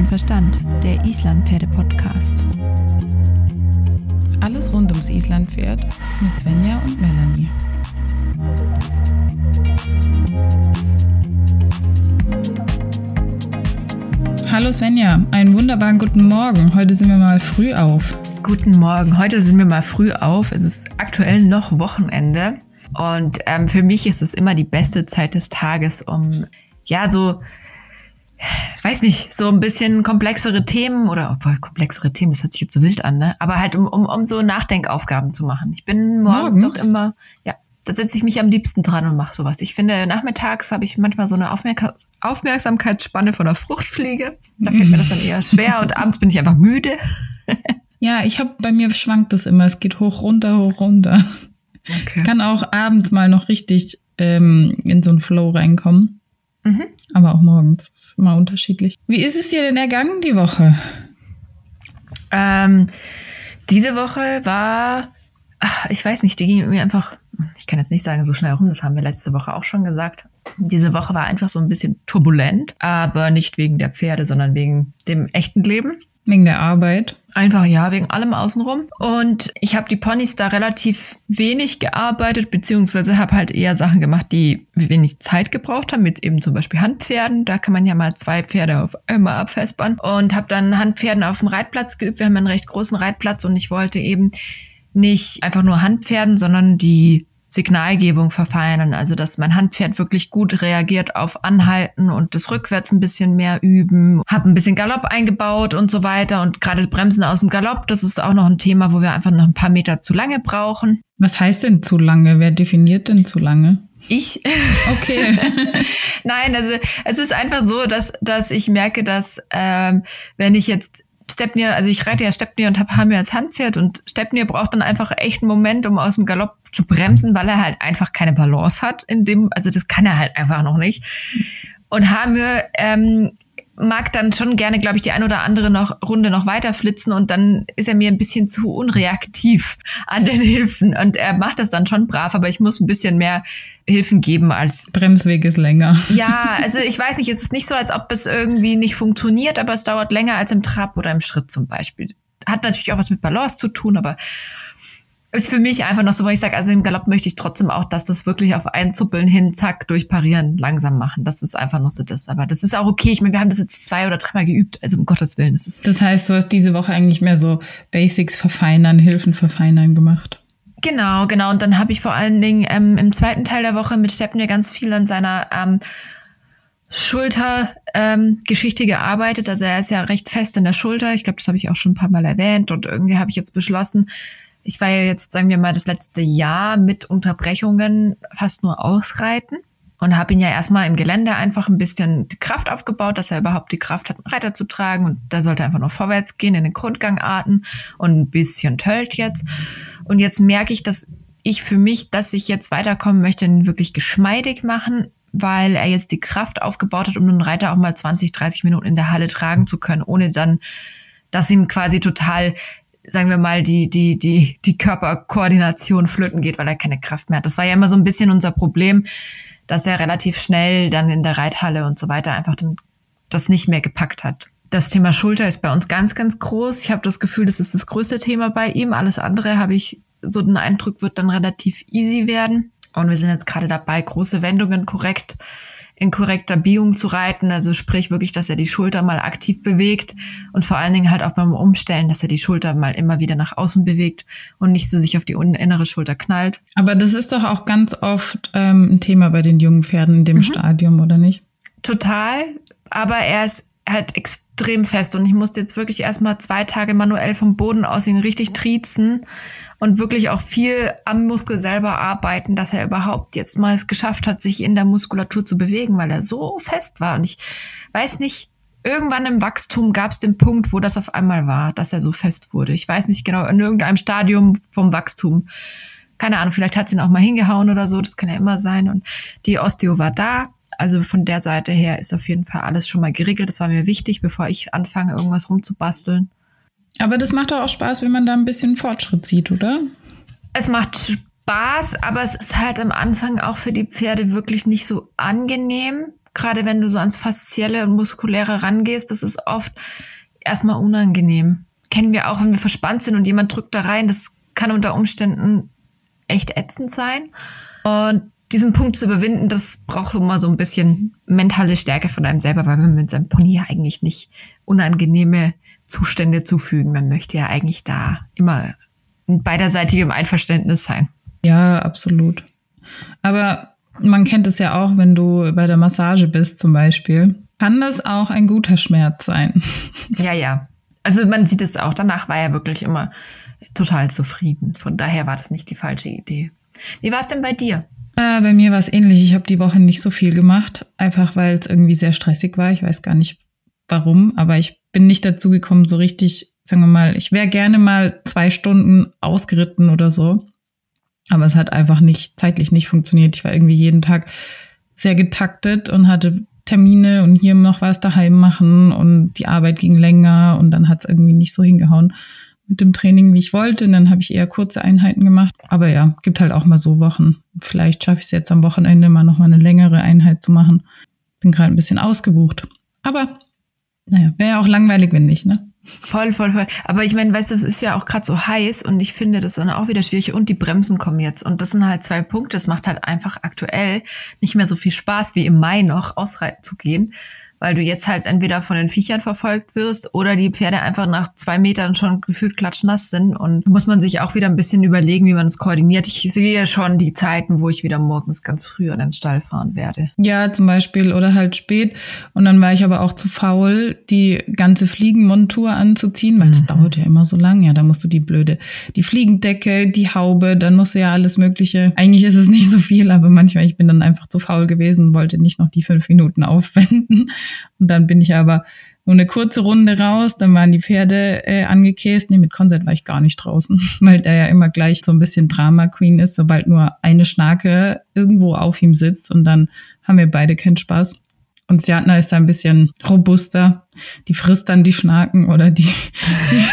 und Verstand, der Islandpferde-Podcast. Alles rund ums Islandpferd mit Svenja und Melanie. Hallo Svenja, einen wunderbaren guten Morgen. Heute sind wir mal früh auf. Guten Morgen, heute sind wir mal früh auf. Es ist aktuell noch Wochenende und ähm, für mich ist es immer die beste Zeit des Tages, um ja so weiß nicht, so ein bisschen komplexere Themen oder obwohl komplexere Themen, das hört sich jetzt so wild an, ne? Aber halt um, um, um so Nachdenkaufgaben zu machen. Ich bin morgens, morgens? doch immer, ja, da setze ich mich am liebsten dran und mache sowas. Ich finde, nachmittags habe ich manchmal so eine Aufmerk Aufmerksamkeitsspanne von der Fruchtfliege. Da fällt mir das dann eher schwer und abends bin ich einfach müde. ja, ich habe bei mir schwankt das immer. Es geht hoch, runter, hoch, runter. Okay. Kann auch abends mal noch richtig ähm, in so einen Flow reinkommen. Mhm. Aber auch morgens. Das ist immer unterschiedlich. Wie ist es dir denn ergangen die Woche? Ähm, diese Woche war, ach, ich weiß nicht, die ging mir einfach, ich kann jetzt nicht sagen so schnell rum, das haben wir letzte Woche auch schon gesagt. Diese Woche war einfach so ein bisschen turbulent, aber nicht wegen der Pferde, sondern wegen dem echten Leben. Wegen der Arbeit? Einfach ja, wegen allem außenrum. Und ich habe die Ponys da relativ wenig gearbeitet, beziehungsweise habe halt eher Sachen gemacht, die wenig Zeit gebraucht haben, mit eben zum Beispiel Handpferden. Da kann man ja mal zwei Pferde auf einmal abfespern. Und habe dann Handpferden auf dem Reitplatz geübt. Wir haben einen recht großen Reitplatz und ich wollte eben nicht einfach nur Handpferden, sondern die Signalgebung verfeinern, also dass mein Handpferd wirklich gut reagiert auf Anhalten und das rückwärts ein bisschen mehr üben, habe ein bisschen Galopp eingebaut und so weiter und gerade Bremsen aus dem Galopp, das ist auch noch ein Thema, wo wir einfach noch ein paar Meter zu lange brauchen. Was heißt denn zu lange? Wer definiert denn zu lange? Ich. Okay. Nein, also es ist einfach so, dass, dass ich merke, dass ähm, wenn ich jetzt Stepnir, also ich reite ja Stepnir und habe Hamir als Handpferd und Stepnir braucht dann einfach echt einen Moment, um aus dem Galopp zu bremsen, weil er halt einfach keine Balance hat in dem, also das kann er halt einfach noch nicht. Und Hamir ähm, mag dann schon gerne, glaube ich, die ein oder andere noch Runde noch weiter flitzen und dann ist er mir ein bisschen zu unreaktiv an den Hilfen und er macht das dann schon brav, aber ich muss ein bisschen mehr Hilfen geben als Bremsweg ist länger. Ja, also ich weiß nicht, es ist nicht so, als ob es irgendwie nicht funktioniert, aber es dauert länger als im Trab oder im Schritt zum Beispiel. Hat natürlich auch was mit Balance zu tun, aber ist für mich einfach noch so, weil ich sage, also im Galopp möchte ich trotzdem auch, dass das wirklich auf ein Zuppeln hin, zack, durchparieren, langsam machen. Das ist einfach noch so das. Aber das ist auch okay. Ich meine, wir haben das jetzt zwei oder dreimal geübt. Also um Gottes Willen. Das, ist das heißt, du hast diese Woche eigentlich mehr so Basics verfeinern, Hilfen verfeinern gemacht. Genau, genau. Und dann habe ich vor allen Dingen ähm, im zweiten Teil der Woche mit Steppen ja ganz viel an seiner ähm, Schultergeschichte ähm, gearbeitet. Also er ist ja recht fest in der Schulter. Ich glaube, das habe ich auch schon ein paar Mal erwähnt. Und irgendwie habe ich jetzt beschlossen, ich war ja jetzt, sagen wir mal, das letzte Jahr mit Unterbrechungen fast nur ausreiten und habe ihn ja erstmal im Gelände einfach ein bisschen die Kraft aufgebaut, dass er überhaupt die Kraft hat, einen Reiter zu tragen. Und da sollte er einfach nur vorwärts gehen in den Grundgangarten und ein bisschen tölt jetzt. Und jetzt merke ich, dass ich für mich, dass ich jetzt weiterkommen möchte, ihn wirklich geschmeidig machen, weil er jetzt die Kraft aufgebaut hat, um den Reiter auch mal 20, 30 Minuten in der Halle tragen zu können, ohne dann, dass ihm quasi total sagen wir mal, die, die, die, die Körperkoordination flöten geht, weil er keine Kraft mehr hat. Das war ja immer so ein bisschen unser Problem, dass er relativ schnell dann in der Reithalle und so weiter einfach dann das nicht mehr gepackt hat. Das Thema Schulter ist bei uns ganz, ganz groß. Ich habe das Gefühl, das ist das größte Thema bei ihm. Alles andere habe ich so den Eindruck, wird dann relativ easy werden. Und wir sind jetzt gerade dabei, große Wendungen korrekt in korrekter Biegung zu reiten. Also sprich wirklich, dass er die Schulter mal aktiv bewegt und vor allen Dingen halt auch beim Umstellen, dass er die Schulter mal immer wieder nach außen bewegt und nicht so sich auf die innere Schulter knallt. Aber das ist doch auch ganz oft ähm, ein Thema bei den jungen Pferden in dem mhm. Stadium, oder nicht? Total. Aber er ist halt extrem fest und ich musste jetzt wirklich erstmal zwei Tage manuell vom Boden aus ihn richtig triezen und wirklich auch viel am Muskel selber arbeiten, dass er überhaupt jetzt mal es geschafft hat, sich in der Muskulatur zu bewegen, weil er so fest war. Und ich weiß nicht, irgendwann im Wachstum gab es den Punkt, wo das auf einmal war, dass er so fest wurde. Ich weiß nicht genau, in irgendeinem Stadium vom Wachstum. Keine Ahnung, vielleicht hat es ihn auch mal hingehauen oder so, das kann ja immer sein. Und die Osteo war da. Also von der Seite her ist auf jeden Fall alles schon mal geregelt. Das war mir wichtig, bevor ich anfange, irgendwas rumzubasteln. Aber das macht doch auch Spaß, wenn man da ein bisschen Fortschritt sieht, oder? Es macht Spaß, aber es ist halt am Anfang auch für die Pferde wirklich nicht so angenehm. gerade wenn du so ans Faszielle und Muskuläre rangehst, das ist oft erstmal unangenehm. Kennen wir auch, wenn wir verspannt sind und jemand drückt da rein, das kann unter Umständen echt ätzend sein. Und diesen Punkt zu überwinden, das braucht immer so ein bisschen mentale Stärke von einem selber, weil man mit seinem Pony ja eigentlich nicht unangenehme Zustände zufügen. Man möchte ja eigentlich da immer in beiderseitigem Einverständnis sein. Ja, absolut. Aber man kennt es ja auch, wenn du bei der Massage bist zum Beispiel. Kann das auch ein guter Schmerz sein? Ja, ja. Also man sieht es auch. Danach war er wirklich immer total zufrieden. Von daher war das nicht die falsche Idee. Wie war es denn bei dir? Äh, bei mir war es ähnlich. Ich habe die Woche nicht so viel gemacht, einfach weil es irgendwie sehr stressig war. Ich weiß gar nicht warum, aber ich bin nicht dazu gekommen, so richtig, sagen wir mal, ich wäre gerne mal zwei Stunden ausgeritten oder so. Aber es hat einfach nicht, zeitlich nicht funktioniert. Ich war irgendwie jeden Tag sehr getaktet und hatte Termine und hier noch was daheim machen und die Arbeit ging länger und dann hat es irgendwie nicht so hingehauen mit dem Training, wie ich wollte. Und dann habe ich eher kurze Einheiten gemacht. Aber ja, gibt halt auch mal so Wochen. Vielleicht schaffe ich es jetzt am Wochenende mal noch mal eine längere Einheit zu machen. Bin gerade ein bisschen ausgebucht. Aber naja, wäre ja auch langweilig, wenn nicht, ne? Voll, voll, voll. Aber ich meine, weißt du, es ist ja auch gerade so heiß und ich finde das dann auch wieder schwierig und die Bremsen kommen jetzt. Und das sind halt zwei Punkte. Es macht halt einfach aktuell nicht mehr so viel Spaß wie im Mai noch ausreiten zu gehen weil du jetzt halt entweder von den Viechern verfolgt wirst oder die Pferde einfach nach zwei Metern schon gefühlt klatschnass sind. Und muss man sich auch wieder ein bisschen überlegen, wie man es koordiniert. Ich sehe schon die Zeiten, wo ich wieder morgens ganz früh an den Stall fahren werde. Ja, zum Beispiel oder halt spät. Und dann war ich aber auch zu faul, die ganze Fliegenmontur anzuziehen, weil mhm. das dauert ja immer so lang. Ja, da musst du die blöde, die Fliegendecke, die Haube, dann musst du ja alles Mögliche. Eigentlich ist es nicht so viel, aber manchmal, ich bin dann einfach zu faul gewesen, wollte nicht noch die fünf Minuten aufwenden. Und dann bin ich aber nur eine kurze Runde raus, dann waren die Pferde äh, angekäst. Nee, mit Konzert war ich gar nicht draußen, weil der ja immer gleich so ein bisschen Drama Queen ist, sobald nur eine Schnake irgendwo auf ihm sitzt und dann haben wir beide keinen Spaß. Und Sjatna ist da ein bisschen robuster. Die frisst dann die Schnaken oder die, die,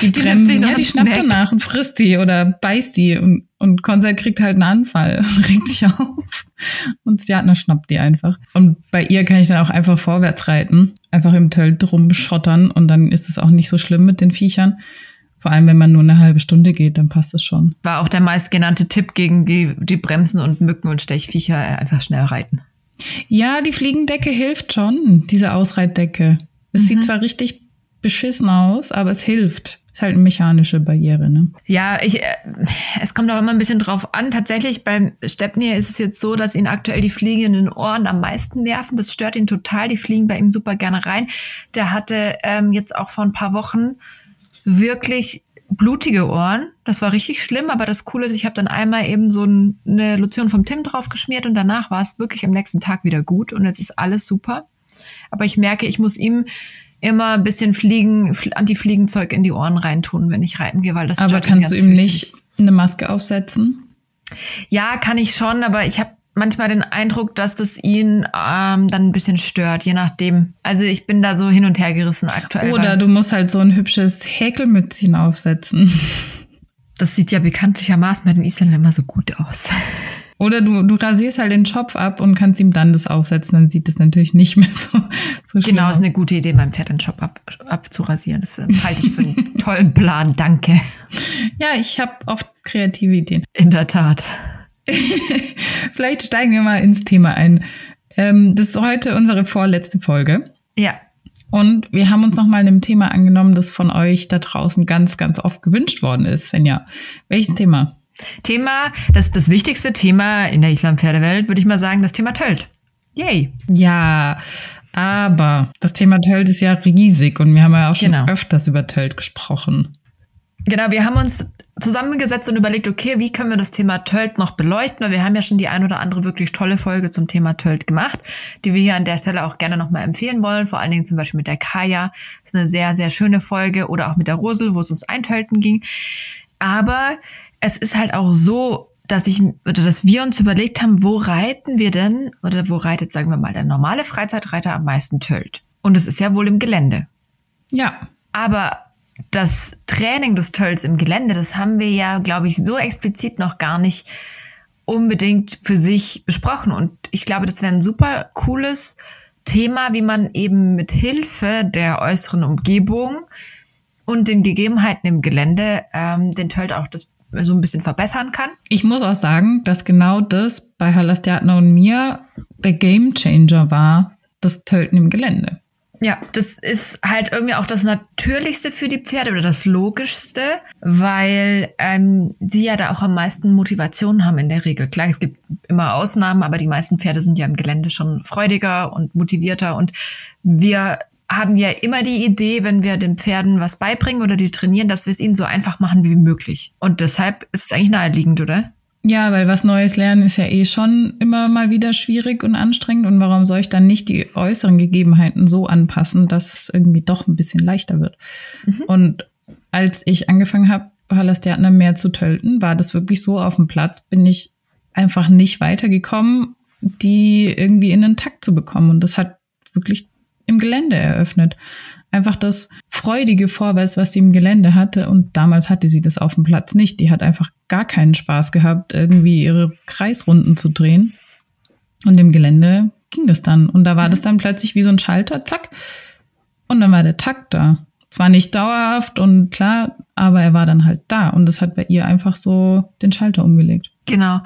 die, die Bremsen. Ja, die schnappt danach und frisst die oder beißt die. Und, und Konzert kriegt halt einen Anfall und regt sich auf. Und Sjatna schnappt die einfach. Und bei ihr kann ich dann auch einfach vorwärts reiten. Einfach im Tölt rumschottern. Und dann ist es auch nicht so schlimm mit den Viechern. Vor allem, wenn man nur eine halbe Stunde geht, dann passt es schon. War auch der meistgenannte Tipp gegen die, die Bremsen und Mücken und Stechviecher, einfach schnell reiten. Ja, die Fliegendecke hilft schon, diese Ausreitdecke. Es mhm. sieht zwar richtig beschissen aus, aber es hilft. Ist halt eine mechanische Barriere, ne? Ja, ich, äh, es kommt auch immer ein bisschen drauf an. Tatsächlich beim Stepney ist es jetzt so, dass ihn aktuell die Fliegen in den Ohren am meisten nerven. Das stört ihn total. Die fliegen bei ihm super gerne rein. Der hatte ähm, jetzt auch vor ein paar Wochen wirklich blutige Ohren. Das war richtig schlimm, aber das Coole ist, ich habe dann einmal eben so eine Lotion vom Tim drauf geschmiert und danach war es wirklich am nächsten Tag wieder gut und jetzt ist alles super. Aber ich merke, ich muss ihm immer ein bisschen Fliegen, Anti-Fliegenzeug in die Ohren reintun, wenn ich reiten gehe, weil das Aber kannst du ihm nicht eine Maske aufsetzen? Ja, kann ich schon, aber ich habe manchmal den Eindruck, dass das ihn ähm, dann ein bisschen stört, je nachdem. Also ich bin da so hin und her gerissen aktuell. Oder du musst halt so ein hübsches Häkelmützchen aufsetzen. Das sieht ja bekanntlichermaßen bei den Isländern immer so gut aus. Oder du, du rasierst halt den Schopf ab und kannst ihm dann das aufsetzen, dann sieht das natürlich nicht mehr so, so Genau, aus. ist eine gute Idee, meinem Pferd den Schopf ab, abzurasieren. Das ähm, halte ich für einen tollen Plan, danke. Ja, ich habe oft kreative Ideen. In der Tat. Vielleicht steigen wir mal ins Thema ein. Ähm, das ist heute unsere vorletzte Folge. Ja. Und wir haben uns nochmal einem Thema angenommen, das von euch da draußen ganz, ganz oft gewünscht worden ist. Wenn ja, welches Thema? Thema, das das wichtigste Thema in der Islam-Pferdewelt, würde ich mal sagen, das Thema Tölt. Yay. Ja, aber das Thema Tölt ist ja riesig und wir haben ja auch schon genau. öfters über Tölt gesprochen. Genau, wir haben uns zusammengesetzt und überlegt, okay, wie können wir das Thema Tölt noch beleuchten? Weil wir haben ja schon die ein oder andere wirklich tolle Folge zum Thema Tölt gemacht, die wir hier an der Stelle auch gerne nochmal empfehlen wollen. Vor allen Dingen zum Beispiel mit der Kaya. Das ist eine sehr, sehr schöne Folge. Oder auch mit der Rosel, wo es ums Eintölten ging. Aber es ist halt auch so, dass ich oder dass wir uns überlegt haben, wo reiten wir denn oder wo reitet, sagen wir mal, der normale Freizeitreiter am meisten Tölt? Und es ist ja wohl im Gelände. Ja. Aber das Training des Tölls im Gelände, das haben wir ja, glaube ich, so explizit noch gar nicht unbedingt für sich besprochen. Und ich glaube, das wäre ein super cooles Thema, wie man eben mit Hilfe der äußeren Umgebung und den Gegebenheiten im Gelände ähm, den Tölt auch das so ein bisschen verbessern kann. Ich muss auch sagen, dass genau das bei Halastiatna und mir der Game Changer war, das Tölten im Gelände. Ja, das ist halt irgendwie auch das Natürlichste für die Pferde oder das Logischste, weil ähm, sie ja da auch am meisten Motivation haben in der Regel. Klar, es gibt immer Ausnahmen, aber die meisten Pferde sind ja im Gelände schon freudiger und motivierter und wir haben ja immer die Idee, wenn wir den Pferden was beibringen oder die trainieren, dass wir es ihnen so einfach machen wie möglich. Und deshalb ist es eigentlich naheliegend, oder? Ja, weil was Neues lernen ist ja eh schon immer mal wieder schwierig und anstrengend. Und warum soll ich dann nicht die äußeren Gegebenheiten so anpassen, dass es irgendwie doch ein bisschen leichter wird? Mhm. Und als ich angefangen habe, Halastiatner mehr zu tölten, war das wirklich so auf dem Platz, bin ich einfach nicht weitergekommen, die irgendwie in den Takt zu bekommen. Und das hat wirklich im Gelände eröffnet einfach das freudige Vorwärts, was sie im Gelände hatte. Und damals hatte sie das auf dem Platz nicht. Die hat einfach gar keinen Spaß gehabt, irgendwie ihre Kreisrunden zu drehen. Und im Gelände ging das dann. Und da war das dann plötzlich wie so ein Schalter, zack. Und dann war der Takt da. Zwar nicht dauerhaft und klar, aber er war dann halt da. Und das hat bei ihr einfach so den Schalter umgelegt. Genau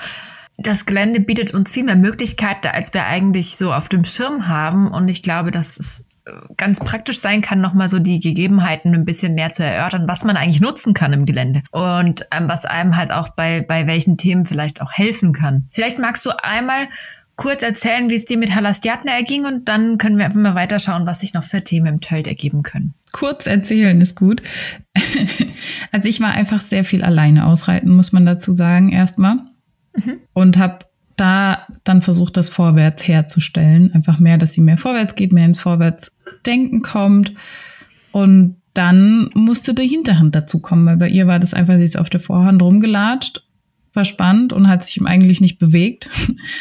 das Gelände bietet uns viel mehr Möglichkeiten, als wir eigentlich so auf dem Schirm haben. Und ich glaube, dass es ganz praktisch sein kann, nochmal so die Gegebenheiten ein bisschen mehr zu erörtern, was man eigentlich nutzen kann im Gelände und ähm, was einem halt auch bei, bei welchen Themen vielleicht auch helfen kann. Vielleicht magst du einmal kurz erzählen, wie es dir mit Halastiatna erging und dann können wir einfach mal weiterschauen, was sich noch für Themen im Tölt ergeben können. Kurz erzählen ist gut. also ich war einfach sehr viel alleine ausreiten, muss man dazu sagen, erstmal. Mhm. Und habe da dann versucht, das vorwärts herzustellen. Einfach mehr, dass sie mehr vorwärts geht, mehr ins Vorwärtsdenken kommt. Und dann musste die Hinterhand dazu kommen, weil bei ihr war das einfach, sie ist auf der Vorhand rumgelatscht, verspannt und hat sich eigentlich nicht bewegt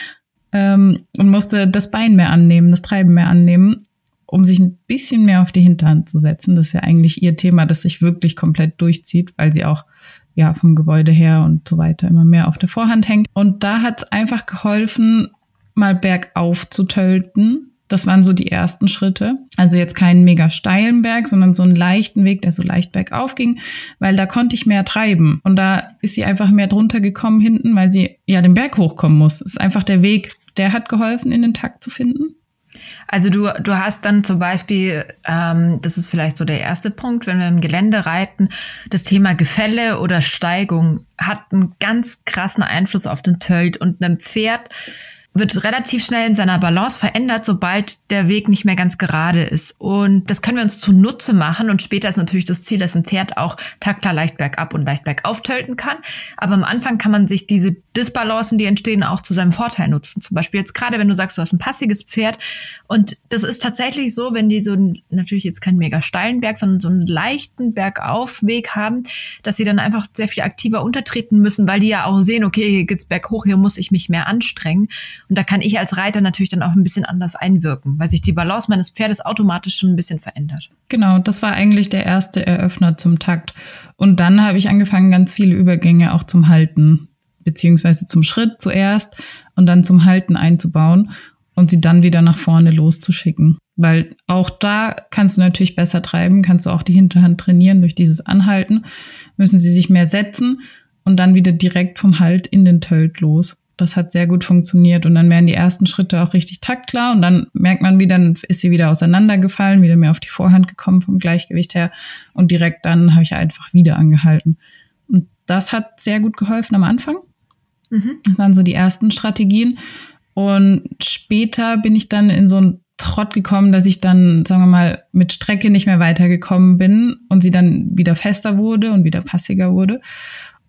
ähm, und musste das Bein mehr annehmen, das Treiben mehr annehmen, um sich ein bisschen mehr auf die Hinterhand zu setzen. Das ist ja eigentlich ihr Thema, das sich wirklich komplett durchzieht, weil sie auch ja, vom Gebäude her und so weiter immer mehr auf der Vorhand hängt. Und da hat es einfach geholfen, mal bergauf zu tölten. Das waren so die ersten Schritte. Also jetzt keinen mega steilen Berg, sondern so einen leichten Weg, der so leicht bergauf ging, weil da konnte ich mehr treiben. Und da ist sie einfach mehr drunter gekommen hinten, weil sie ja den Berg hochkommen muss. Das ist einfach der Weg, der hat geholfen, in den Takt zu finden. Also du, du hast dann zum Beispiel, ähm, das ist vielleicht so der erste Punkt, wenn wir im Gelände reiten, das Thema Gefälle oder Steigung hat einen ganz krassen Einfluss auf den Tölt und einem Pferd wird relativ schnell in seiner Balance verändert, sobald der Weg nicht mehr ganz gerade ist. Und das können wir uns zunutze machen. Und später ist natürlich das Ziel, dass ein Pferd auch taktklar leicht bergab und leicht bergauf tölten kann. Aber am Anfang kann man sich diese Disbalancen, die entstehen, auch zu seinem Vorteil nutzen. Zum Beispiel jetzt gerade, wenn du sagst, du hast ein passiges Pferd. Und das ist tatsächlich so, wenn die so natürlich jetzt keinen mega steilen Berg, sondern so einen leichten Bergaufweg haben, dass sie dann einfach sehr viel aktiver untertreten müssen, weil die ja auch sehen, okay, hier geht's berghoch, hier muss ich mich mehr anstrengen. Und da kann ich als Reiter natürlich dann auch ein bisschen anders einwirken, weil sich die Balance meines Pferdes automatisch schon ein bisschen verändert. Genau, das war eigentlich der erste Eröffner zum Takt. Und dann habe ich angefangen, ganz viele Übergänge auch zum Halten, beziehungsweise zum Schritt zuerst und dann zum Halten einzubauen und sie dann wieder nach vorne loszuschicken. Weil auch da kannst du natürlich besser treiben, kannst du auch die Hinterhand trainieren durch dieses Anhalten, müssen sie sich mehr setzen und dann wieder direkt vom Halt in den Tölt los das hat sehr gut funktioniert und dann werden die ersten Schritte auch richtig taktklar und dann merkt man, wie dann ist sie wieder auseinandergefallen, wieder mehr auf die Vorhand gekommen vom Gleichgewicht her und direkt dann habe ich einfach wieder angehalten. Und das hat sehr gut geholfen am Anfang. Mhm. Das waren so die ersten Strategien und später bin ich dann in so einen Trott gekommen, dass ich dann, sagen wir mal, mit Strecke nicht mehr weitergekommen bin und sie dann wieder fester wurde und wieder passiger wurde.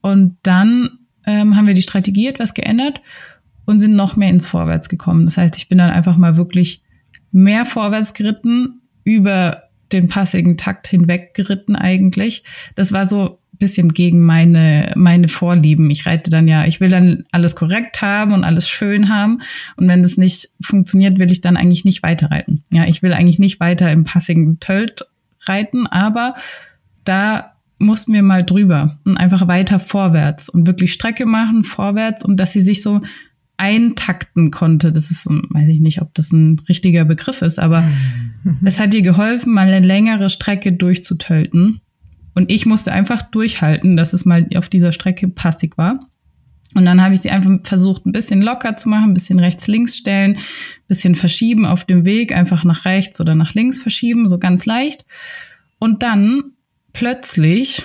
Und dann ähm, haben wir die Strategie etwas geändert und sind noch mehr ins Vorwärts gekommen. Das heißt, ich bin dann einfach mal wirklich mehr vorwärts geritten, über den passigen Takt hinweg geritten eigentlich. Das war so ein bisschen gegen meine, meine Vorlieben. Ich reite dann ja, ich will dann alles korrekt haben und alles schön haben. Und wenn das nicht funktioniert, will ich dann eigentlich nicht weiter reiten. Ja, ich will eigentlich nicht weiter im passigen Tölt reiten, aber da mussten wir mal drüber und einfach weiter vorwärts und wirklich Strecke machen, vorwärts und dass sie sich so eintakten konnte. Das ist, weiß ich nicht, ob das ein richtiger Begriff ist, aber es hat ihr geholfen, mal eine längere Strecke durchzutölten. Und ich musste einfach durchhalten, dass es mal auf dieser Strecke passig war. Und dann habe ich sie einfach versucht, ein bisschen locker zu machen, ein bisschen rechts-links stellen, ein bisschen verschieben auf dem Weg, einfach nach rechts oder nach links verschieben, so ganz leicht. Und dann plötzlich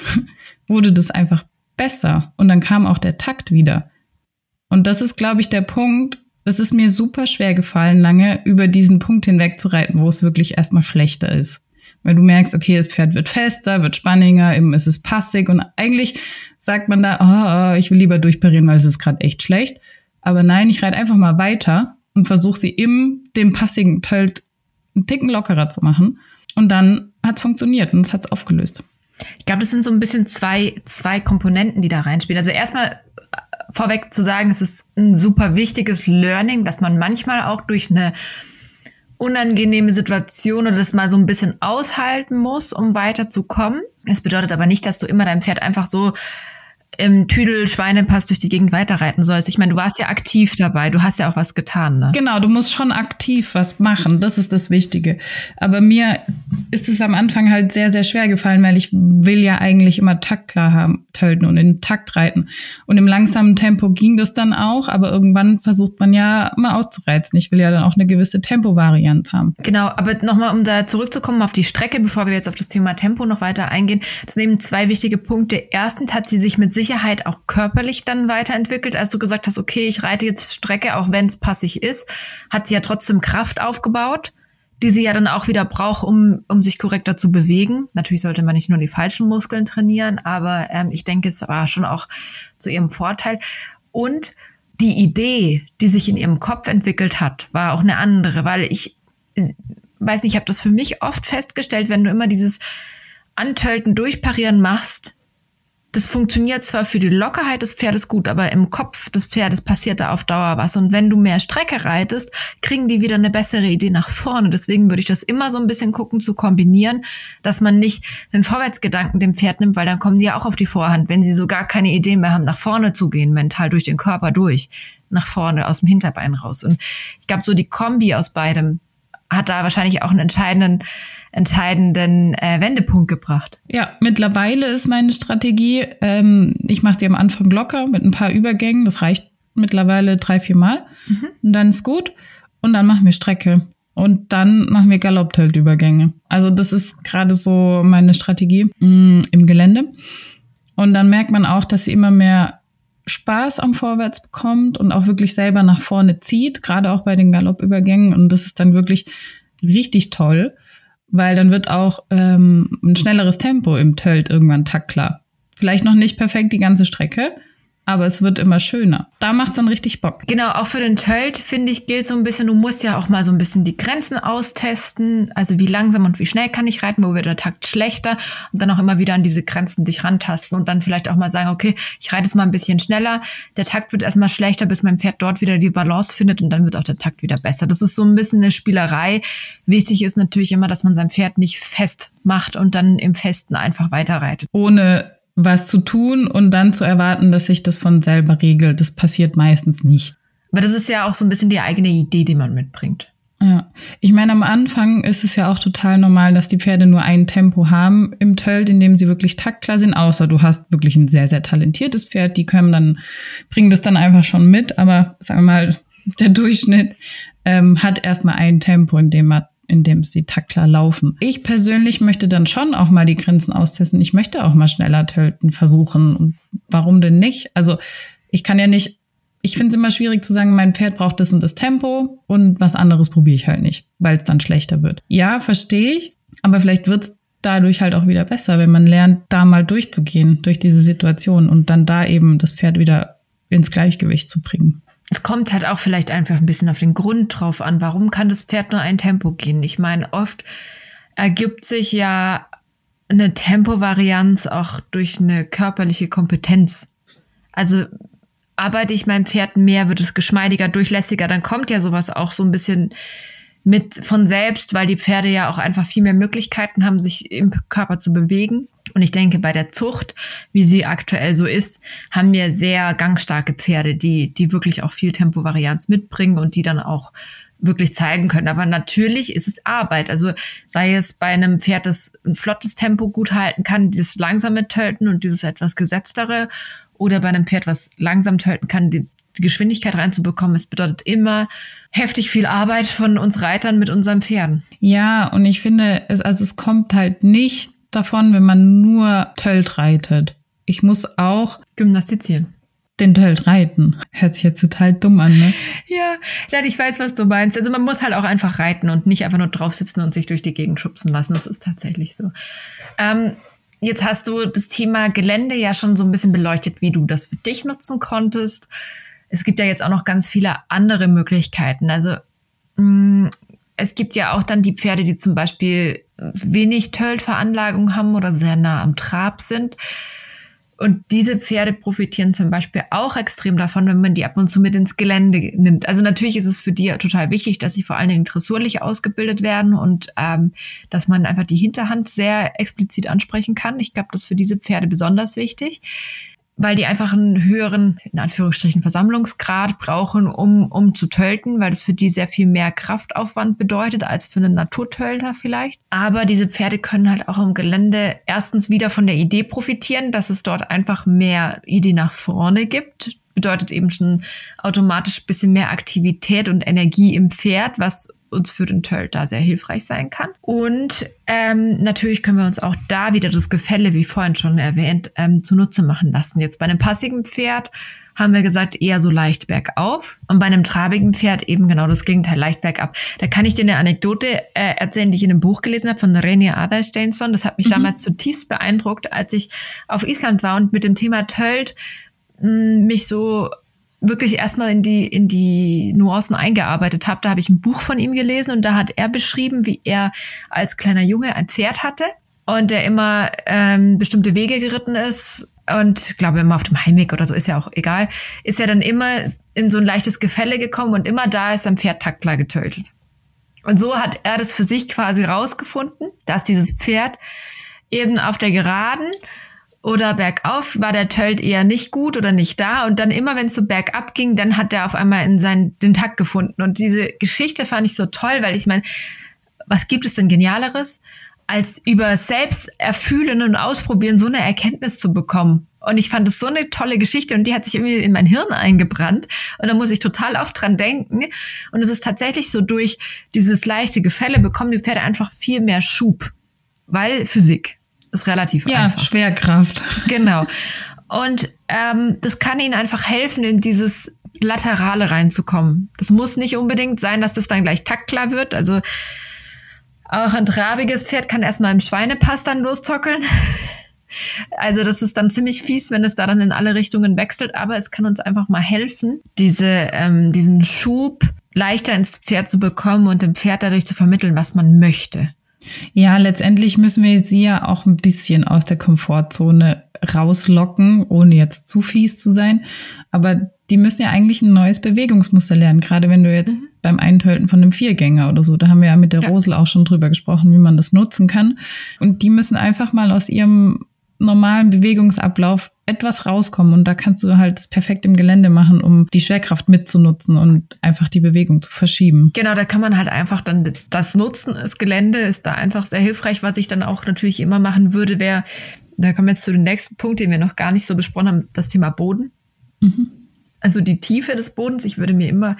wurde das einfach besser und dann kam auch der Takt wieder. Und das ist, glaube ich, der Punkt. Es ist mir super schwer gefallen, lange über diesen Punkt hinweg zu reiten, wo es wirklich erstmal schlechter ist. Weil du merkst, okay, das Pferd wird fester, wird spanniger, eben ist es passig und eigentlich sagt man da, oh, ich will lieber durchparieren, weil es ist gerade echt schlecht. Aber nein, ich reite einfach mal weiter und versuche sie im dem passigen Tölt einen Ticken lockerer zu machen. Und dann hat es funktioniert und es hat es aufgelöst. Ich glaube, das sind so ein bisschen zwei, zwei Komponenten, die da reinspielen. Also erstmal vorweg zu sagen, es ist ein super wichtiges Learning, dass man manchmal auch durch eine unangenehme Situation oder das mal so ein bisschen aushalten muss, um weiterzukommen. Das bedeutet aber nicht, dass du immer dein Pferd einfach so im Tüdel Schweinepass durch die Gegend weiterreiten sollst. Ich meine, du warst ja aktiv dabei, du hast ja auch was getan, ne? Genau, du musst schon aktiv was machen, das ist das Wichtige. Aber mir ist es am Anfang halt sehr, sehr schwer gefallen, weil ich will ja eigentlich immer Takt klar haben, tölten und in Takt reiten. Und im langsamen Tempo ging das dann auch, aber irgendwann versucht man ja immer auszureizen. Ich will ja dann auch eine gewisse Tempovariante haben. Genau, aber nochmal, um da zurückzukommen auf die Strecke, bevor wir jetzt auf das Thema Tempo noch weiter eingehen, das sind eben zwei wichtige Punkte. Erstens hat sie sich mit Sicherheit auch körperlich dann weiterentwickelt, als du gesagt hast, okay, ich reite jetzt Strecke, auch wenn es passig ist, hat sie ja trotzdem Kraft aufgebaut, die sie ja dann auch wieder braucht, um, um sich korrekter zu bewegen. Natürlich sollte man nicht nur die falschen Muskeln trainieren, aber ähm, ich denke, es war schon auch zu ihrem Vorteil. Und die Idee, die sich in ihrem Kopf entwickelt hat, war auch eine andere, weil ich weiß nicht, ich habe das für mich oft festgestellt, wenn du immer dieses Antölten durchparieren machst, das funktioniert zwar für die Lockerheit des Pferdes gut, aber im Kopf des Pferdes passiert da auf Dauer was. Und wenn du mehr Strecke reitest, kriegen die wieder eine bessere Idee nach vorne. Deswegen würde ich das immer so ein bisschen gucken zu kombinieren, dass man nicht den Vorwärtsgedanken dem Pferd nimmt, weil dann kommen die ja auch auf die Vorhand, wenn sie so gar keine Idee mehr haben, nach vorne zu gehen, mental durch den Körper durch, nach vorne, aus dem Hinterbein raus. Und ich glaube, so die Kombi aus beidem hat da wahrscheinlich auch einen entscheidenden entscheidenden äh, Wendepunkt gebracht? Ja, mittlerweile ist meine Strategie, ähm, ich mache sie am Anfang locker mit ein paar Übergängen. Das reicht mittlerweile drei, vier Mal. Mhm. Und dann ist gut. Und dann machen wir Strecke. Und dann machen wir Galoppteltübergänge. Also das ist gerade so meine Strategie mh, mm, im Gelände. Und dann merkt man auch, dass sie immer mehr Spaß am Vorwärts bekommt und auch wirklich selber nach vorne zieht, gerade auch bei den Galoppübergängen. Und das ist dann wirklich richtig toll weil dann wird auch ähm, ein schnelleres Tempo im Tölt irgendwann taktklar. Vielleicht noch nicht perfekt die ganze Strecke, aber es wird immer schöner. Da macht's dann richtig Bock. Genau, auch für den Tölt, finde ich, gilt so ein bisschen, du musst ja auch mal so ein bisschen die Grenzen austesten. Also wie langsam und wie schnell kann ich reiten, wo wird der Takt schlechter und dann auch immer wieder an diese Grenzen dich rantasten und dann vielleicht auch mal sagen, okay, ich reite es mal ein bisschen schneller. Der Takt wird erstmal schlechter, bis mein Pferd dort wieder die Balance findet und dann wird auch der Takt wieder besser. Das ist so ein bisschen eine Spielerei. Wichtig ist natürlich immer, dass man sein Pferd nicht fest macht und dann im Festen einfach weiterreitet. Ohne was zu tun und dann zu erwarten, dass sich das von selber regelt. Das passiert meistens nicht. Aber das ist ja auch so ein bisschen die eigene Idee, die man mitbringt. Ja, ich meine, am Anfang ist es ja auch total normal, dass die Pferde nur ein Tempo haben im Tölt, in dem sie wirklich taktklar sind, außer du hast wirklich ein sehr, sehr talentiertes Pferd, die können dann, bringen das dann einfach schon mit, aber sagen wir mal, der Durchschnitt ähm, hat erstmal ein Tempo, in dem man in dem sie taktklar laufen. Ich persönlich möchte dann schon auch mal die Grenzen austesten. Ich möchte auch mal schneller töten versuchen. Und warum denn nicht? Also ich kann ja nicht, ich finde es immer schwierig zu sagen, mein Pferd braucht das und das Tempo und was anderes probiere ich halt nicht, weil es dann schlechter wird. Ja, verstehe ich, aber vielleicht wird es dadurch halt auch wieder besser, wenn man lernt, da mal durchzugehen, durch diese Situation und dann da eben das Pferd wieder ins Gleichgewicht zu bringen es kommt halt auch vielleicht einfach ein bisschen auf den Grund drauf an. Warum kann das Pferd nur ein Tempo gehen? Ich meine, oft ergibt sich ja eine Tempovarianz auch durch eine körperliche Kompetenz. Also arbeite ich meinem Pferd mehr, wird es geschmeidiger, durchlässiger, dann kommt ja sowas auch so ein bisschen mit von selbst, weil die Pferde ja auch einfach viel mehr Möglichkeiten haben, sich im Körper zu bewegen. Und ich denke, bei der Zucht, wie sie aktuell so ist, haben wir sehr gangstarke Pferde, die, die wirklich auch viel Tempovarianz mitbringen und die dann auch wirklich zeigen können. Aber natürlich ist es Arbeit. Also sei es bei einem Pferd, das ein flottes Tempo gut halten kann, dieses langsame Tölten und dieses etwas gesetztere, oder bei einem Pferd, was langsam tölten kann, die, Geschwindigkeit reinzubekommen. Es bedeutet immer heftig viel Arbeit von uns Reitern mit unseren Pferden. Ja, und ich finde, es, also es kommt halt nicht davon, wenn man nur Tölt reitet. Ich muss auch gymnastizieren den Tölt reiten. Hört sich jetzt total dumm an, ne? Ja, ja, ich weiß, was du meinst. Also man muss halt auch einfach reiten und nicht einfach nur drauf sitzen und sich durch die Gegend schubsen lassen. Das ist tatsächlich so. Ähm, jetzt hast du das Thema Gelände ja schon so ein bisschen beleuchtet, wie du das für dich nutzen konntest. Es gibt ja jetzt auch noch ganz viele andere Möglichkeiten. Also mh, mm, es gibt ja auch dann die Pferde, die zum Beispiel wenig Tölt-Veranlagung haben oder sehr nah am Trab sind. Und diese Pferde profitieren zum Beispiel auch extrem davon, wenn man die ab und zu mit ins Gelände nimmt. Also natürlich ist es für die total wichtig, dass sie vor allen Dingen dressurlich ausgebildet werden und ähm, dass man einfach die Hinterhand sehr explizit ansprechen kann. Ich glaube, das ist für diese Pferde besonders wichtig weil die einfach einen höheren, in Anführungsstrichen, Versammlungsgrad brauchen, um, um zu tölten, weil das für die sehr viel mehr Kraftaufwand bedeutet als für einen Naturtölter vielleicht. Aber diese Pferde können halt auch im Gelände erstens wieder von der Idee profitieren, dass es dort einfach mehr Idee nach vorne gibt. Bedeutet eben schon automatisch bisschen mehr Aktivität und Energie im Pferd, was uns für den Tölt da sehr hilfreich sein kann. Und ähm, natürlich können wir uns auch da wieder das Gefälle, wie vorhin schon erwähnt, ähm, zunutze machen lassen. Jetzt bei einem passigen Pferd haben wir gesagt, eher so leicht bergauf. Und bei einem trabigen Pferd eben genau das Gegenteil, leicht bergab. Da kann ich dir eine Anekdote äh, erzählen, die ich in einem Buch gelesen habe von René Adlersteinson. Das hat mich mhm. damals zutiefst beeindruckt, als ich auf Island war und mit dem Thema Tölt mh, mm, mich so wirklich erstmal in die, in die Nuancen eingearbeitet habe. Da habe ich ein Buch von ihm gelesen und da hat er beschrieben, wie er als kleiner Junge ein Pferd hatte und der immer ähm, bestimmte Wege geritten ist und glaube immer auf dem Heimweg oder so ist ja auch egal, ist er dann immer in so ein leichtes Gefälle gekommen und immer da ist sein Pferd Taktler getötet. Und so hat er das für sich quasi rausgefunden, dass dieses Pferd eben auf der Geraden oder bergauf war der Tölt eher nicht gut oder nicht da. Und dann immer, wenn es so bergab ging, dann hat er auf einmal in seinen, den Takt gefunden. Und diese Geschichte fand ich so toll, weil ich meine, was gibt es denn Genialeres, als über selbst erfühlen und ausprobieren so eine Erkenntnis zu bekommen? Und ich fand es so eine tolle Geschichte und die hat sich irgendwie in mein Hirn eingebrannt. Und da muss ich total oft dran denken. Und es ist tatsächlich so, durch dieses leichte Gefälle bekommen die Pferde einfach viel mehr Schub. Weil Physik ist relativ ja, einfach. Ja, Schwerkraft. Genau. Und ähm, das kann ihnen einfach helfen, in dieses Laterale reinzukommen. Das muss nicht unbedingt sein, dass das dann gleich taktklar wird. Also auch ein trabiges Pferd kann erstmal im Schweinepass dann loszockeln. Also das ist dann ziemlich fies, wenn es da dann in alle Richtungen wechselt, aber es kann uns einfach mal helfen, diese, ähm, diesen Schub leichter ins Pferd zu bekommen und dem Pferd dadurch zu vermitteln, was man möchte. Ja, letztendlich müssen wir sie ja auch ein bisschen aus der Komfortzone rauslocken, ohne jetzt zu fies zu sein. Aber die müssen ja eigentlich ein neues Bewegungsmuster lernen, gerade wenn du jetzt mhm. beim Eintölten von einem Viergänger oder so, da haben wir ja mit der ja. Rosel auch schon drüber gesprochen, wie man das nutzen kann. Und die müssen einfach mal aus ihrem normalen Bewegungsablauf etwas rauskommen und da kannst du halt das perfekt im Gelände machen, um die Schwerkraft mitzunutzen und einfach die Bewegung zu verschieben. Genau, da kann man halt einfach dann das nutzen. Das Gelände ist da einfach sehr hilfreich. Was ich dann auch natürlich immer machen würde, wäre, da kommen wir jetzt zu dem nächsten Punkt, den wir noch gar nicht so besprochen haben, das Thema Boden. Mhm. Also die Tiefe des Bodens. Ich würde mir immer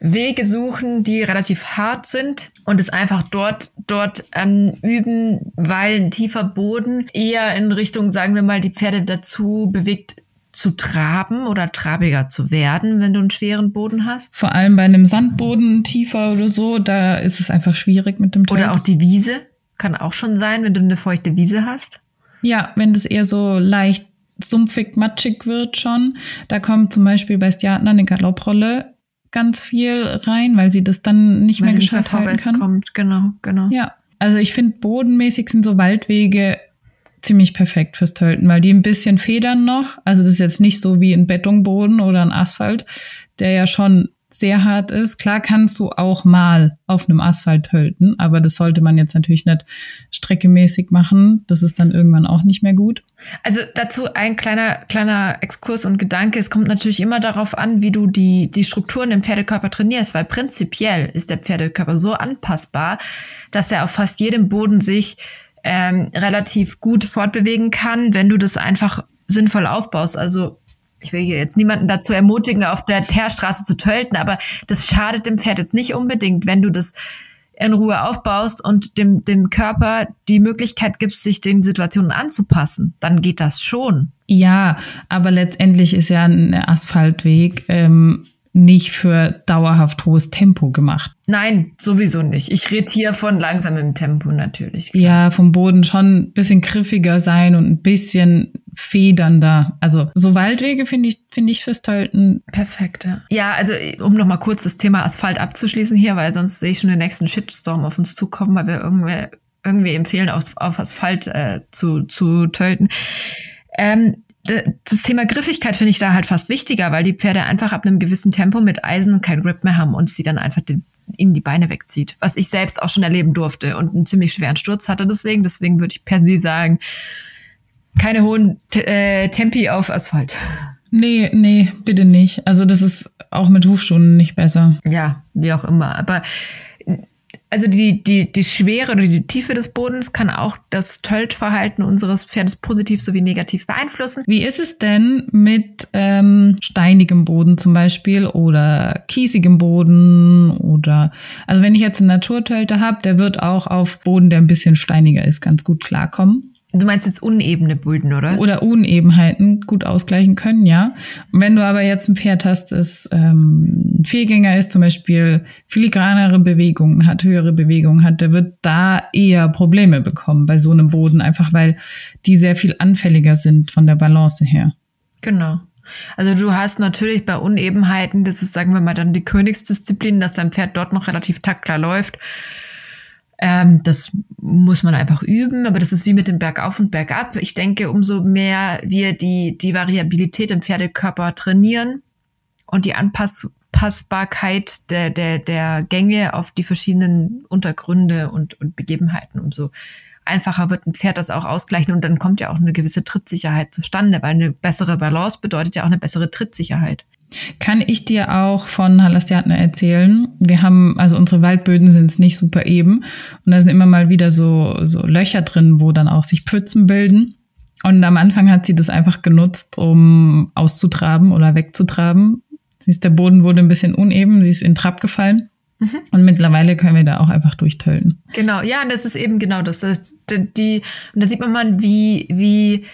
Wege suchen, die relativ hart sind und es einfach dort, dort ähm, üben, weil ein tiefer Boden eher in Richtung, sagen wir mal, die Pferde dazu bewegt, zu traben oder trabiger zu werden, wenn du einen schweren Boden hast. Vor allem bei einem Sandboden tiefer oder so, da ist es einfach schwierig mit dem Teil. Oder auch die Wiese kann auch schon sein, wenn du eine feuchte Wiese hast. Ja, wenn das eher so leicht sumpfig, matschig wird schon. Da kommt zum Beispiel bei Stjatner eine Galopprolle ganz viel rein, weil sie das dann nicht weil mehr geschafft halten kann. Kommt. Genau, genau. Ja, also ich finde bodenmäßig sind so Waldwege ziemlich perfekt fürs Tölten, weil die ein bisschen federn noch. Also das ist jetzt nicht so wie ein Betonboden oder ein Asphalt, der ja schon sehr hart ist. Klar kannst du auch mal auf einem Asphalt tölten, aber das sollte man jetzt natürlich nicht streckemäßig machen. Das ist dann irgendwann auch nicht mehr gut. Also dazu ein kleiner, kleiner Exkurs und Gedanke. Es kommt natürlich immer darauf an, wie du die, die Strukturen im Pferdekörper trainierst, weil prinzipiell ist der Pferdekörper so anpassbar, dass er auf fast jedem Boden sich ähm, relativ gut fortbewegen kann, wenn du das einfach sinnvoll aufbaust. Also ich will hier jetzt niemanden dazu ermutigen, auf der Teerstraße zu tölten, aber das schadet dem Pferd jetzt nicht unbedingt, wenn du das in Ruhe aufbaust und dem, dem Körper die Möglichkeit gibst, sich den Situationen anzupassen, dann geht das schon. Ja, aber letztendlich ist ja ein Asphaltweg ähm, nicht für dauerhaft hohes Tempo gemacht. Nein, sowieso nicht. Ich rede hier von langsamem Tempo natürlich. Klar. Ja, vom Boden schon ein bisschen griffiger sein und ein bisschen federnder. Also so Waldwege finde ich, finde ich fürs Tölten perfekt. Ja. ja, also um noch mal kurz das Thema Asphalt abzuschließen hier, weil sonst sehe ich schon den nächsten Shitstorm auf uns zukommen, weil wir irgendwie, irgendwie empfehlen, auf, auf Asphalt äh, zu, zu tölten. Ähm, das Thema Griffigkeit finde ich da halt fast wichtiger, weil die Pferde einfach ab einem gewissen Tempo mit Eisen kein Grip mehr haben und sie dann einfach den, ihnen die Beine wegzieht. Was ich selbst auch schon erleben durfte und einen ziemlich schweren Sturz hatte deswegen. Deswegen würde ich per se sagen, keine hohen äh, Tempi auf Asphalt. Nee, nee, bitte nicht. Also das ist auch mit Hufschuhen nicht besser. Ja, wie auch immer. Aber also die, die, die Schwere oder die Tiefe des Bodens kann auch das Töltverhalten unseres Pferdes positiv sowie negativ beeinflussen. Wie ist es denn mit ähm, steinigem Boden zum Beispiel oder kiesigem Boden oder also wenn ich jetzt einen Naturtölter habe, der wird auch auf Boden, der ein bisschen steiniger ist, ganz gut klarkommen. Du meinst jetzt unebene Böden, oder? Oder Unebenheiten gut ausgleichen können, ja. Und wenn du aber jetzt ein Pferd hast, das ähm, ein Fehlgänger ist, zum Beispiel filigranere Bewegungen hat, höhere Bewegungen hat, der wird da eher Probleme bekommen bei so einem Boden, einfach weil die sehr viel anfälliger sind von der Balance her. Genau. Also du hast natürlich bei Unebenheiten, das ist, sagen wir mal, dann die Königsdisziplin, dass dein Pferd dort noch relativ taktklar läuft ähm, das muss man einfach üben, aber das ist wie mit dem Bergauf und Bergab. Ich denke, umso mehr wir die, die Variabilität im Pferdekörper trainieren und die Anpassbarkeit der, der, der Gänge auf die verschiedenen Untergründe und, und Begebenheiten, umso einfacher wird ein Pferd das auch ausgleichen und dann kommt ja auch eine gewisse Trittsicherheit zustande, weil eine bessere Balance bedeutet ja auch eine bessere Trittsicherheit. Kann ich dir auch von Halastiatne erzählen? Wir haben, also unsere Waldböden sind nicht super eben und da sind immer mal wieder so, so Löcher drin, wo dann auch sich Pfützen bilden. Und am Anfang hat sie das einfach genutzt, um auszutraben oder wegzutraben. Sie ist, der Boden wurde ein bisschen uneben, sie ist in Trab gefallen. Mhm. Und mittlerweile können wir da auch einfach durchtölten. Genau, ja, und das ist eben genau das. das ist die, und da sieht man mal, wie, wie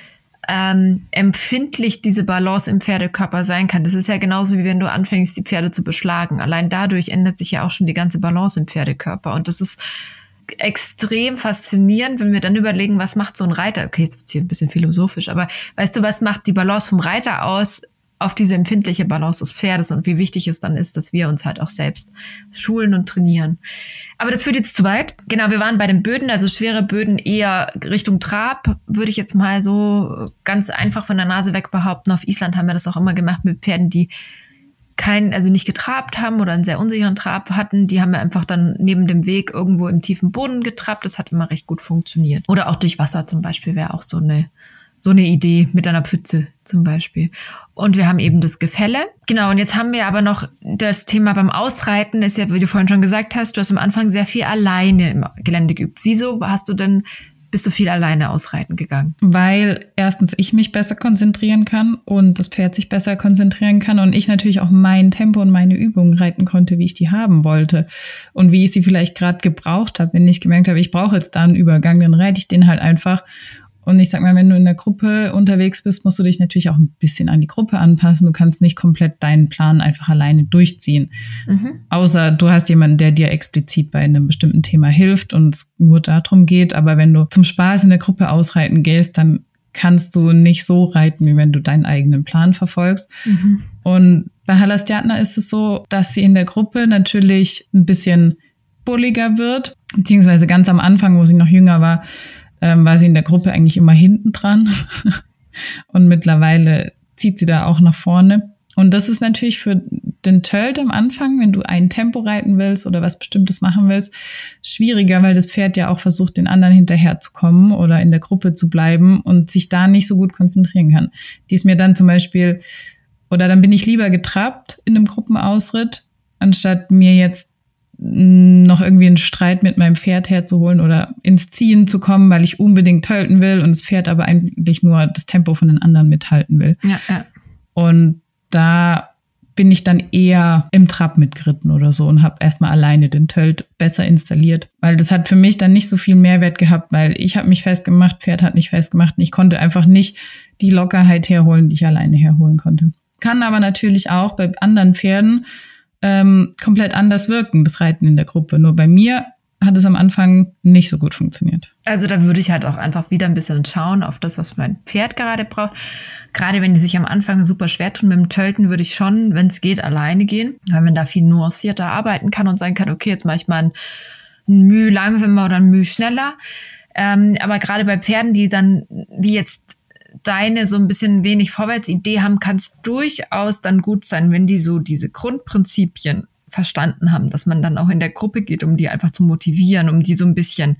ähm, empfindlich diese Balance im Pferdekörper sein kann. Das ist ja genauso wie wenn du anfängst, die Pferde zu beschlagen. Allein dadurch ändert sich ja auch schon die ganze Balance im Pferdekörper. Und das ist extrem faszinierend, wenn wir dann überlegen, was macht so ein Reiter? Okay, jetzt wird hier ein bisschen philosophisch, aber weißt du, was macht die Balance vom Reiter aus auf diese empfindliche Balance des Pferdes und wie wichtig es dann ist, dass wir uns halt auch selbst schulen und trainieren. Aber das führt jetzt zu weit. Genau, wir waren bei den Böden, also schwere Böden eher Richtung Trab, würde ich jetzt mal so ganz einfach von der Nase weg behaupten. Auf Island haben wir das auch immer gemacht mit Pferden, die keinen, also nicht getrabt haben oder einen sehr unsicheren Trab hatten. Die haben wir einfach dann neben dem Weg irgendwo im tiefen Boden getrabt. Das hat immer recht gut funktioniert. Oder auch durch Wasser zum Beispiel wäre auch so eine so eine Idee mit einer Pfütze zum Beispiel. Und wir haben eben das Gefälle. Genau, und jetzt haben wir aber noch das Thema beim Ausreiten, ist ja, wie du vorhin schon gesagt hast, du hast am Anfang sehr viel alleine im Gelände geübt. Wieso hast du denn bist du viel alleine ausreiten gegangen? Weil erstens ich mich besser konzentrieren kann und das Pferd sich besser konzentrieren kann und ich natürlich auch mein Tempo und meine Übungen reiten konnte, wie ich die haben wollte und wie ich sie vielleicht gerade gebraucht habe. Wenn ich gemerkt habe, ich brauche jetzt da einen Übergang, dann reite ich den halt einfach und ich sag mal, wenn du in der Gruppe unterwegs bist, musst du dich natürlich auch ein bisschen an die Gruppe anpassen. Du kannst nicht komplett deinen Plan einfach alleine durchziehen. Mhm. Außer du hast jemanden, der dir explizit bei einem bestimmten Thema hilft und es nur darum geht. Aber wenn du zum Spaß in der Gruppe ausreiten gehst, dann kannst du nicht so reiten, wie wenn du deinen eigenen Plan verfolgst. Mhm. Und bei Halastiatna ist es so, dass sie in der Gruppe natürlich ein bisschen bulliger wird, beziehungsweise ganz am Anfang, wo sie noch jünger war, ähm, war sie in der Gruppe eigentlich immer hinten dran. und mittlerweile zieht sie da auch nach vorne. Und das ist natürlich für den Tölt am Anfang, wenn du ein Tempo reiten willst oder was Bestimmtes machen willst, schwieriger, weil das Pferd ja auch versucht, den anderen hinterherzukommen oder in der Gruppe zu bleiben und sich da nicht so gut konzentrieren kann. Die ist mir dann zum Beispiel, oder dann bin ich lieber getrappt in einem Gruppenausritt, anstatt mir jetzt noch irgendwie einen Streit mit meinem Pferd herzuholen oder ins Ziehen zu kommen, weil ich unbedingt tölten will und das Pferd aber eigentlich nur das Tempo von den anderen mithalten will. Ja, ja. Und da bin ich dann eher im Trab mitgeritten oder so und habe erstmal alleine den Tölt besser installiert, weil das hat für mich dann nicht so viel Mehrwert gehabt, weil ich habe mich festgemacht, Pferd hat mich festgemacht und ich konnte einfach nicht die Lockerheit herholen, die ich alleine herholen konnte. Kann aber natürlich auch bei anderen Pferden ähm, komplett anders wirken, das Reiten in der Gruppe. Nur bei mir hat es am Anfang nicht so gut funktioniert. Also da würde ich halt auch einfach wieder ein bisschen schauen auf das, was mein Pferd gerade braucht. Gerade wenn die sich am Anfang super schwer tun mit dem Tölten, würde ich schon, wenn es geht, alleine gehen, weil man da viel nuancierter arbeiten kann und sagen kann, okay, jetzt mache ich mal ein, ein Mühe langsamer oder ein Mühe schneller. Ähm, aber gerade bei Pferden, die dann wie jetzt deine so ein bisschen wenig Vorwärtsidee haben, kann es durchaus dann gut sein, wenn die so diese Grundprinzipien verstanden haben, dass man dann auch in der Gruppe geht, um die einfach zu motivieren, um die so ein bisschen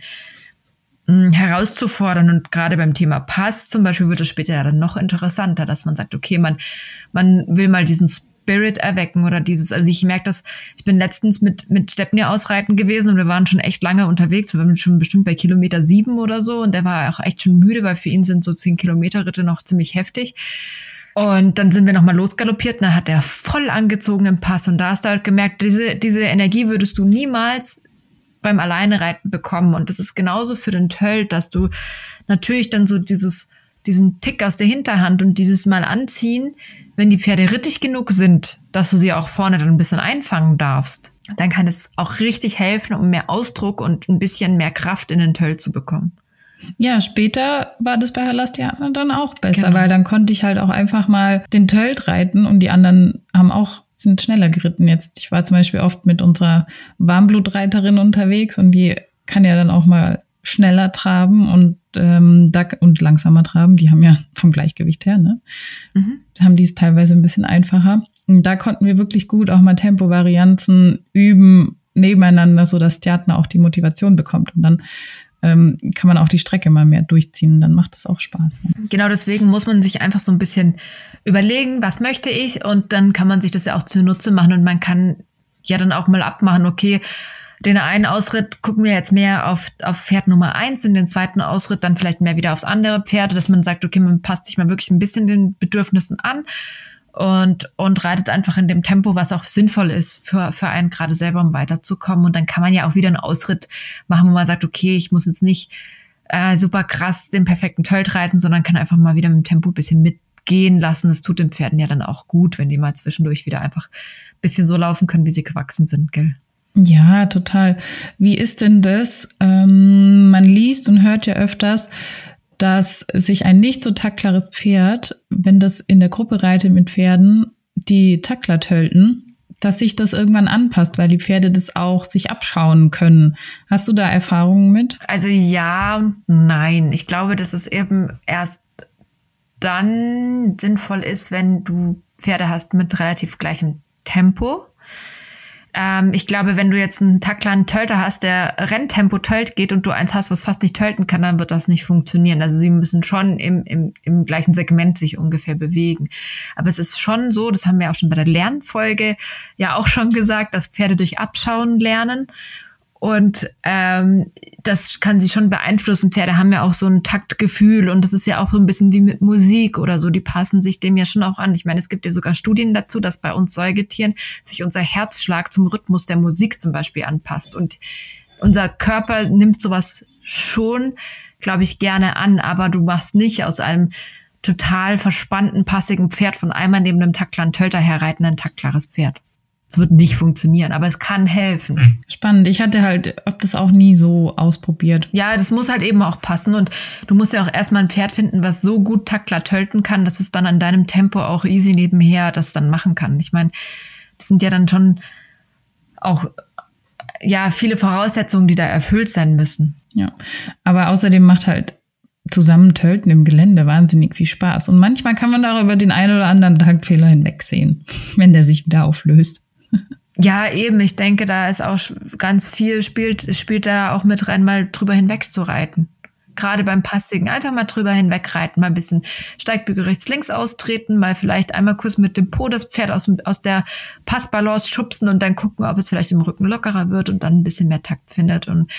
hm, herauszufordern. Und gerade beim Thema Pass zum Beispiel wird es später ja dann noch interessanter, dass man sagt, okay, man, man will mal diesen Spirit erwecken oder dieses, also ich merke das, ich bin letztens mit, mit Stepney ausreiten gewesen und wir waren schon echt lange unterwegs, wir waren schon bestimmt bei Kilometer sieben oder so und der war auch echt schon müde, weil für ihn sind so zehn Kilometer Ritte noch ziemlich heftig. Und dann sind wir nochmal losgaloppiert, da hat er voll angezogenen Pass und da hast du halt gemerkt, diese, diese Energie würdest du niemals beim Alleinereiten bekommen. Und das ist genauso für den Tölt, dass du natürlich dann so dieses, diesen Tick aus der Hinterhand und dieses Mal anziehen, wenn die Pferde rittig genug sind, dass du sie auch vorne dann ein bisschen einfangen darfst, dann kann es auch richtig helfen, um mehr Ausdruck und ein bisschen mehr Kraft in den Tölt zu bekommen. Ja, später war das bei Halastiatner dann auch besser, genau. weil dann konnte ich halt auch einfach mal den Tölt reiten und die anderen haben auch sind schneller geritten jetzt. Ich war zum Beispiel oft mit unserer Warmblutreiterin unterwegs und die kann ja dann auch mal schneller traben und ähm, da, und langsamer traben. Die haben ja vom Gleichgewicht her, ne? Mhm. Haben die es teilweise ein bisschen einfacher. Und da konnten wir wirklich gut auch mal Tempovarianzen üben nebeneinander, so dass Theater auch die Motivation bekommt. Und dann ähm, kann man auch die Strecke mal mehr durchziehen. Dann macht es auch Spaß. Genau deswegen muss man sich einfach so ein bisschen überlegen, was möchte ich und dann kann man sich das ja auch zunutze machen und man kann ja dann auch mal abmachen, okay, den einen Ausritt gucken wir jetzt mehr auf, auf Pferd Nummer eins und den zweiten Ausritt dann vielleicht mehr wieder aufs andere Pferd, dass man sagt, okay, man passt sich mal wirklich ein bisschen den Bedürfnissen an und, und reitet einfach in dem Tempo, was auch sinnvoll ist für, für einen gerade selber, um weiterzukommen. Und dann kann man ja auch wieder einen Ausritt machen, wo man sagt, okay, ich muss jetzt nicht äh, super krass den perfekten Tölt reiten, sondern kann einfach mal wieder mit dem Tempo ein bisschen mitgehen lassen. Das tut den Pferden ja dann auch gut, wenn die mal zwischendurch wieder einfach ein bisschen so laufen können, wie sie gewachsen sind, gell? Ja, total. Wie ist denn das? Ähm, man liest und hört ja öfters, dass sich ein nicht so taktklares Pferd, wenn das in der Gruppe reitet mit Pferden, die Taktler tölten, dass sich das irgendwann anpasst, weil die Pferde das auch sich abschauen können. Hast du da Erfahrungen mit? Also ja und nein. Ich glaube, dass es eben erst dann sinnvoll ist, wenn du Pferde hast mit relativ gleichem Tempo ähm, ich glaube, wenn du jetzt einen taklaren Tölter hast, der Renntempo tölt geht und du eins hast, was fast nicht tölten kann, dann wird das nicht funktionieren. Also sie müssen schon im, im, im gleichen Segment sich ungefähr bewegen. Aber es ist schon so, das haben wir auch schon bei der Lernfolge ja auch schon gesagt, dass Pferde durch Abschauen lernen. Und ähm, das kann sie schon beeinflussen. Pferde haben ja auch so ein Taktgefühl und das ist ja auch so ein bisschen wie mit Musik oder so. Die passen sich dem ja schon auch an. Ich meine, es gibt ja sogar Studien dazu, dass bei uns Säugetieren sich unser Herzschlag zum Rhythmus der Musik zum Beispiel anpasst. Und unser Körper nimmt sowas schon, glaube ich, gerne an, aber du machst nicht aus einem total verspannten, passigen Pferd von einmal neben einem taktklaren Tölter herreiten ein taktklares Pferd. Es wird nicht funktionieren, aber es kann helfen. Spannend. Ich hatte halt, ob das auch nie so ausprobiert. Ja, das muss halt eben auch passen. Und du musst ja auch erstmal ein Pferd finden, was so gut Taktler tölten kann, dass es dann an deinem Tempo auch easy nebenher das dann machen kann. Ich meine, das sind ja dann schon auch ja viele Voraussetzungen, die da erfüllt sein müssen. Ja, aber außerdem macht halt zusammen tölten im Gelände wahnsinnig viel Spaß. Und manchmal kann man da über den einen oder anderen Taktfehler hinwegsehen, wenn der sich wieder auflöst. Ja, eben. Ich denke, da ist auch ganz viel, spielt, spielt da auch mit rein, mal drüber hinweg zu reiten. Gerade beim Passigen einfach mal drüber hinwegreiten, mal ein bisschen Steigbügel rechts, links austreten, mal vielleicht einmal kurz mit dem Po das Pferd aus, aus der Passbalance schubsen und dann gucken, ob es vielleicht im Rücken lockerer wird und dann ein bisschen mehr Takt findet und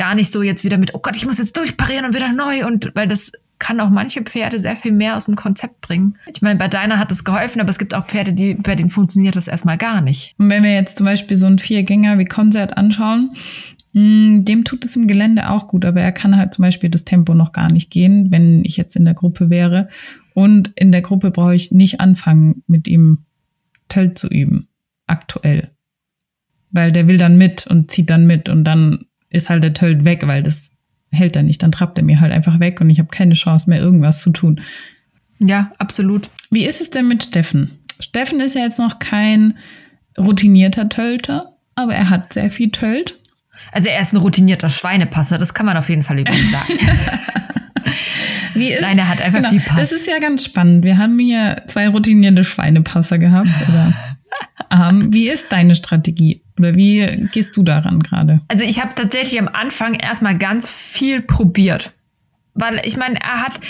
gar nicht so jetzt wieder mit, oh Gott, ich muss jetzt durchparieren und wieder neu und weil das kann auch manche Pferde sehr viel mehr aus dem Konzept bringen. Ich meine, bei deiner hat es geholfen, aber es gibt auch Pferde, die, bei denen funktioniert das erstmal gar nicht. Und wenn wir jetzt zum Beispiel so einen Viergänger wie Konzert anschauen, mm, dem tut es im Gelände auch gut, aber er kann halt zum Beispiel das Tempo noch gar nicht gehen, wenn ich jetzt in der Gruppe wäre. Und in der Gruppe brauche ich nicht anfangen, mit ihm Töll zu üben. Aktuell. Weil der will dann mit und zieht dann mit und dann ist halt der Töll weg, weil das hält er nicht. Dann trappt er mir halt einfach weg und ich habe keine Chance mehr, irgendwas zu tun. Ja, absolut. Wie ist es denn mit Steffen? Steffen ist ja jetzt noch kein routinierter Tölter, aber er hat sehr viel Tölt. Also er ist ein routinierter Schweinepasser, das kann man auf jeden Fall über ihn sagen. Wie ist, Nein, er hat einfach genau, viel Pass. Das ist ja ganz spannend. Wir haben hier zwei routinierte Schweinepasser gehabt. Oder, ähm, wie ist deine Strategie? Oder wie gehst du daran gerade? Also ich habe tatsächlich am Anfang erstmal ganz viel probiert. Weil ich meine, er hat,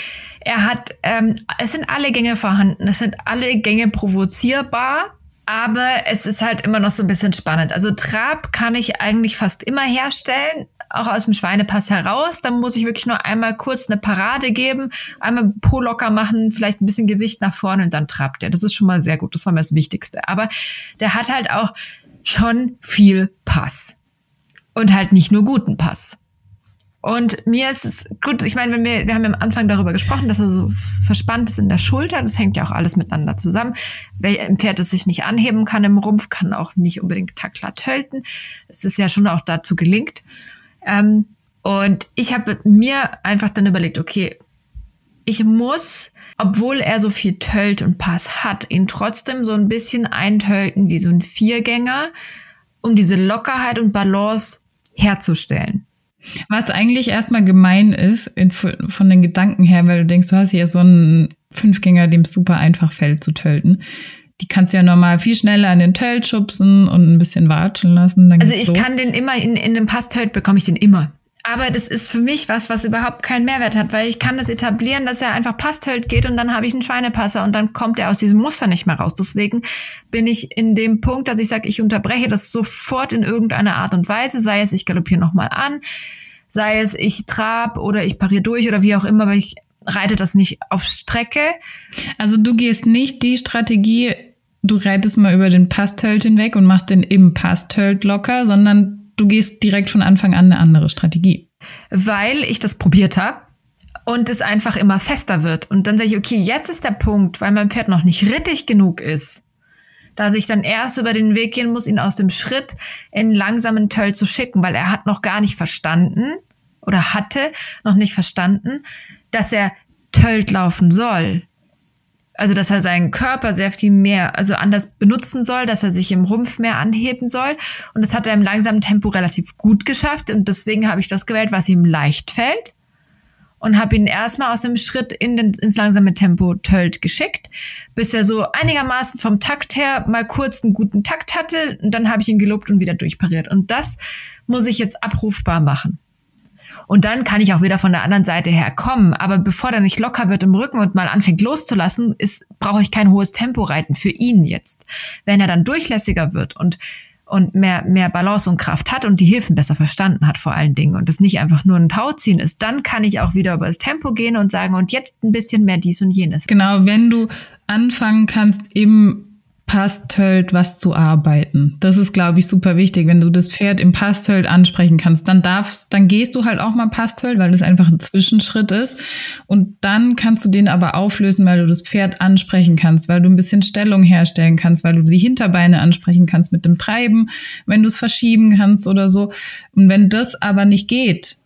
er hat, ähm, es sind alle Gänge vorhanden, es sind alle Gänge provozierbar, aber es ist halt immer noch so ein bisschen spannend. Also Trab kann ich eigentlich fast immer herstellen, auch aus dem Schweinepass heraus. Dann muss ich wirklich nur einmal kurz eine Parade geben, einmal Po locker machen, vielleicht ein bisschen Gewicht nach vorne und dann trabt er. Das ist schon mal sehr gut. Das war mir das Wichtigste. Aber der hat halt auch schon viel Pass. Und halt nicht nur guten Pass. Und mir ist es gut, ich meine, wenn wir, wir haben am Anfang darüber gesprochen, dass er so verspannt ist in der Schulter, das hängt ja auch alles miteinander zusammen. Wer ein Pferd, das sich nicht anheben kann im Rumpf, kann auch nicht unbedingt taklat tölten. Es ist ja schon auch dazu gelingt. Ähm, und ich habe mir einfach dann überlegt, okay, ich muss obwohl er so viel Tölt und Pass hat, ihn trotzdem so ein bisschen eintölten wie so ein Viergänger, um diese Lockerheit und Balance herzustellen. Was eigentlich erstmal gemein ist in, von den Gedanken her, weil du denkst, du hast hier so einen Fünfgänger, dem es super einfach fällt zu tölten. Die kannst du ja normal viel schneller an den Tölt schubsen und ein bisschen watschen lassen. also ich so. kann den immer in, in den Pass-Tölt bekomme ich den immer. Aber das ist für mich was, was überhaupt keinen Mehrwert hat, weil ich kann das etablieren, dass er einfach Pastölt geht und dann habe ich einen Schweinepasser und dann kommt er aus diesem Muster nicht mehr raus. Deswegen bin ich in dem Punkt, dass ich sage, ich unterbreche das sofort in irgendeiner Art und Weise, sei es ich galoppiere nochmal an, sei es ich trab oder ich pariere durch oder wie auch immer, weil ich reite das nicht auf Strecke. Also du gehst nicht die Strategie, du reitest mal über den Pastölt hinweg und machst den im Pastölt locker, sondern du gehst direkt von Anfang an eine andere Strategie. Weil ich das probiert habe und es einfach immer fester wird. Und dann sage ich, okay, jetzt ist der Punkt, weil mein Pferd noch nicht rittig genug ist, dass ich dann erst über den Weg gehen muss, ihn aus dem Schritt in langsamen Töll zu schicken, weil er hat noch gar nicht verstanden oder hatte noch nicht verstanden, dass er Tölt laufen soll. Also, dass er seinen Körper sehr viel mehr, also anders benutzen soll, dass er sich im Rumpf mehr anheben soll. Und das hat er im langsamen Tempo relativ gut geschafft. Und deswegen habe ich das gewählt, was ihm leicht fällt. Und habe ihn erstmal aus dem Schritt in den, ins langsame Tempo tölt geschickt, bis er so einigermaßen vom Takt her mal kurz einen guten Takt hatte. Und dann habe ich ihn gelobt und wieder durchpariert. Und das muss ich jetzt abrufbar machen. Und dann kann ich auch wieder von der anderen Seite her kommen. Aber bevor der nicht locker wird im Rücken und mal anfängt loszulassen, ist, brauche ich kein hohes Tempo reiten für ihn jetzt. Wenn er dann durchlässiger wird und und mehr, mehr Balance und Kraft hat und die Hilfen besser verstanden hat vor allen Dingen und das nicht einfach nur ein Tauziehen ist, dann kann ich auch wieder über das Tempo gehen und sagen und jetzt ein bisschen mehr dies und jenes. Genau, wenn du anfangen kannst, eben Pastölt was zu arbeiten. Das ist, glaube ich, super wichtig. Wenn du das Pferd im Pastölt ansprechen kannst, dann darfst, dann gehst du halt auch mal Pastölt, weil das einfach ein Zwischenschritt ist. Und dann kannst du den aber auflösen, weil du das Pferd ansprechen kannst, weil du ein bisschen Stellung herstellen kannst, weil du die Hinterbeine ansprechen kannst mit dem Treiben, wenn du es verschieben kannst oder so. Und wenn das aber nicht geht,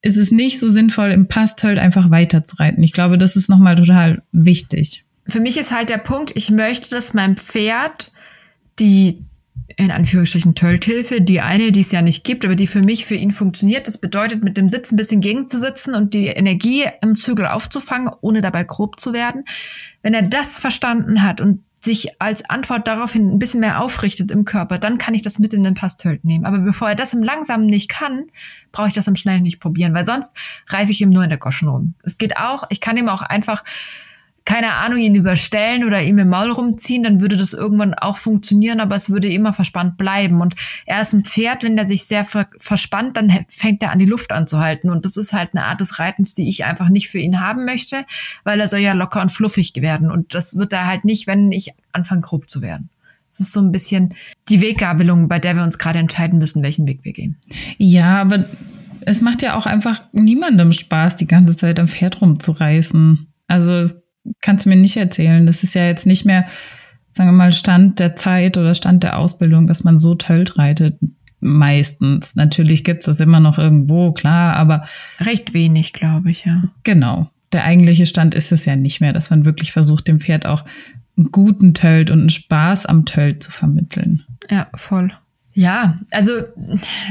ist es nicht so sinnvoll, im Pastölt einfach weiterzureiten. Ich glaube, das ist nochmal total wichtig für mich ist halt der Punkt, ich möchte, dass mein Pferd die in Anführungsstrichen Tölthilfe. Die eine, die es ja nicht gibt, aber die für mich, für ihn funktioniert. Das bedeutet, mit dem Sitz ein bisschen gegenzusitzen und die Energie im Zügel aufzufangen, ohne dabei grob zu werden. Wenn er das verstanden hat und sich als Antwort daraufhin ein bisschen mehr aufrichtet im Körper, dann kann ich das mit in den Pastölt nehmen. Aber bevor er das im Langsamen nicht kann, brauche ich das im Schnellen nicht probieren, weil sonst reiße ich ihm nur in der Goschen rum. Es geht auch, ich kann ihm auch einfach keine Ahnung, ihn überstellen oder ihm im Maul rumziehen, dann würde das irgendwann auch funktionieren, aber es würde immer verspannt bleiben. Und er ist ein Pferd, wenn der sich sehr ver verspannt, dann fängt er an, die Luft anzuhalten. Und das ist halt eine Art des Reitens, die ich einfach nicht für ihn haben möchte, weil er soll ja locker und fluffig werden. Und das wird er halt nicht, wenn ich anfange, grob zu werden. Es ist so ein bisschen die Weggabelung, bei der wir uns gerade entscheiden müssen, welchen Weg wir gehen. Ja, aber es macht ja auch einfach niemandem Spaß, die ganze Zeit am Pferd rumzureißen. Also es kannst du mir nicht erzählen. Das ist ja jetzt nicht mehr, sagen wir mal, Stand der Zeit oder Stand der Ausbildung, dass man so tölt reitet. Meistens. Natürlich gibt es das immer noch irgendwo, klar, aber. Recht wenig, glaube ich, ja. Genau. Der eigentliche Stand ist es ja nicht mehr, dass man wirklich versucht, dem Pferd auch einen guten Tölt und einen Spaß am Tölt zu vermitteln. Ja, voll. Ja, also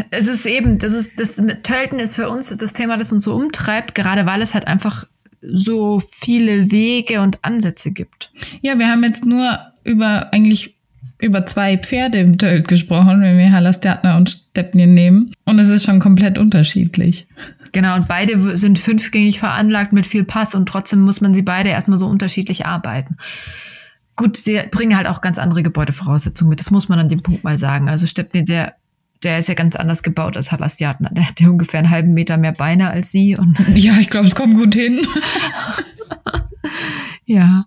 es ist eben, das ist das mit Tölten ist für uns das Thema, das uns so umtreibt, gerade weil es halt einfach so viele Wege und Ansätze gibt. Ja, wir haben jetzt nur über eigentlich über zwei Pferde im Tölt gesprochen, wenn wir Halastjatner und Stepnir nehmen. Und es ist schon komplett unterschiedlich. Genau, und beide sind fünfgängig veranlagt mit viel Pass und trotzdem muss man sie beide erstmal so unterschiedlich arbeiten. Gut, sie bringen halt auch ganz andere Gebäudevoraussetzungen mit. Das muss man an dem Punkt mal sagen. Also Stepnir, der der ist ja ganz anders gebaut als Halastiatna. Der hat ja ungefähr einen halben Meter mehr Beine als sie. Und ja, ich glaube, es kommt gut hin. ja.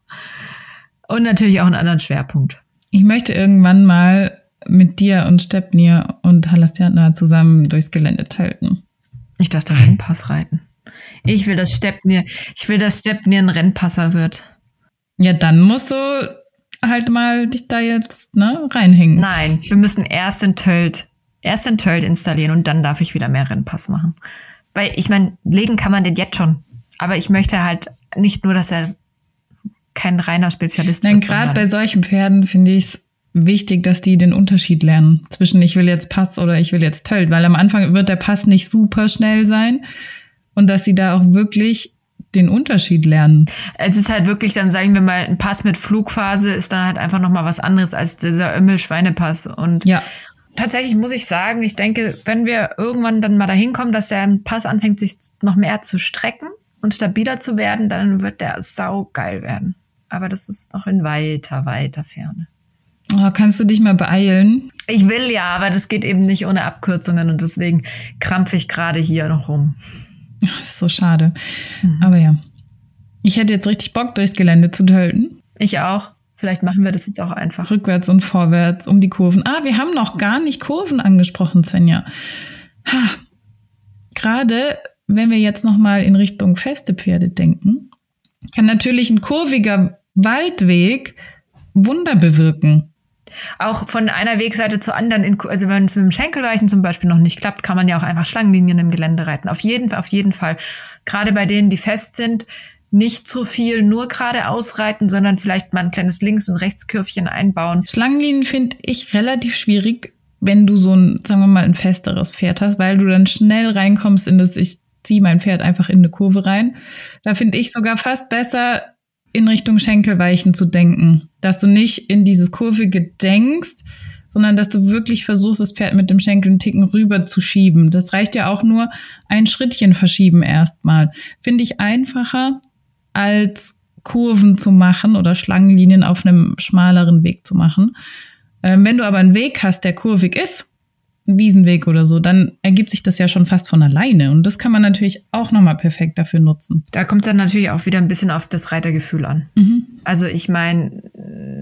Und natürlich auch einen anderen Schwerpunkt. Ich möchte irgendwann mal mit dir und Stepnir und Halastiatna zusammen durchs Gelände telten. Ich dachte Rennpass reiten. Ich will, dass Stepnir, ich will, dass Stepnir ein Rennpasser wird. Ja, dann musst du halt mal dich da jetzt ne, reinhängen. Nein, wir müssen erst in Tölt erst den Tölt installieren und dann darf ich wieder mehr Rennpass machen. Weil ich meine, legen kann man den jetzt schon. Aber ich möchte halt nicht nur, dass er kein reiner Spezialist Nein, gerade bei solchen Pferden finde ich es wichtig, dass die den Unterschied lernen zwischen ich will jetzt Pass oder ich will jetzt Tölt, weil am Anfang wird der Pass nicht super schnell sein und dass sie da auch wirklich den Unterschied lernen. Es ist halt wirklich, dann sagen wir mal, ein Pass mit Flugphase ist dann halt einfach nochmal was anderes als dieser Ömmel-Schweinepass. Und ja tatsächlich muss ich sagen, ich denke, wenn wir irgendwann dann mal dahin kommen, dass der Pass anfängt, sich noch mehr zu strecken und stabiler zu werden, dann wird der saugeil werden. Aber das ist noch in weiter, weiter Ferne. Oh, kannst du dich mal beeilen? Ich will ja, aber das geht eben nicht ohne Abkürzungen und deswegen krampfe ich gerade hier noch rum. Das ist so schade. Mhm. Aber ja. Ich hätte jetzt richtig Bock, durchs Gelände zu tölten. Ich auch. Vielleicht machen wir das jetzt auch einfach. Rückwärts und vorwärts um die Kurven. Ah, wir haben noch gar nicht Kurven angesprochen, Svenja. Ha. Gerade wenn wir jetzt noch mal in Richtung feste Pferde denken, kann natürlich ein kurviger Waldweg Wunder bewirken. Auch von einer Wegseite zur anderen, in, also wenn es mit dem Schenkelreichen zum Beispiel noch nicht klappt, kann man ja auch einfach Schlangenlinien im Gelände reiten. Auf jeden auf jeden Fall. Gerade bei denen, die fest sind, nicht zu viel nur geradeaus reiten, sondern vielleicht mal ein kleines Links- und Rechtskürfchen einbauen. Schlangenlinien finde ich relativ schwierig, wenn du so ein, sagen wir mal, ein festeres Pferd hast, weil du dann schnell reinkommst in das, ich ziehe mein Pferd einfach in eine Kurve rein. Da finde ich sogar fast besser, in Richtung Schenkelweichen zu denken. Dass du nicht in dieses Kurvige denkst, sondern dass du wirklich versuchst, das Pferd mit dem Schenkel einen Ticken rüber zu schieben. Das reicht ja auch nur ein Schrittchen verschieben erstmal. Finde ich einfacher, als Kurven zu machen oder Schlangenlinien auf einem schmaleren Weg zu machen. Ähm, wenn du aber einen Weg hast, der kurvig ist, ein Wiesenweg oder so, dann ergibt sich das ja schon fast von alleine. Und das kann man natürlich auch nochmal perfekt dafür nutzen. Da kommt dann natürlich auch wieder ein bisschen auf das Reitergefühl an. Mhm. Also ich meine,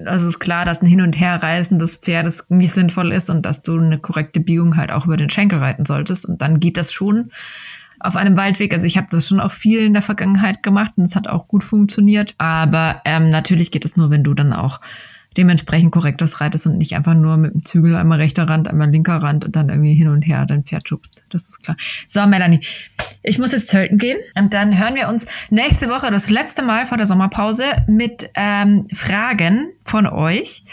also ist klar, dass ein Hin- und Herreisen des Pferdes nicht sinnvoll ist und dass du eine korrekte Biegung halt auch über den Schenkel reiten solltest. Und dann geht das schon auf einem Waldweg. Also ich habe das schon auch viel in der Vergangenheit gemacht und es hat auch gut funktioniert. Aber ähm, natürlich geht es nur, wenn du dann auch dementsprechend korrekt das reitest und nicht einfach nur mit dem Zügel einmal rechter Rand, einmal linker Rand und dann irgendwie hin und her dein Pferd schubst. Das ist klar. So, Melanie, ich muss jetzt zelten gehen und dann hören wir uns nächste Woche das letzte Mal vor der Sommerpause mit ähm, Fragen von euch.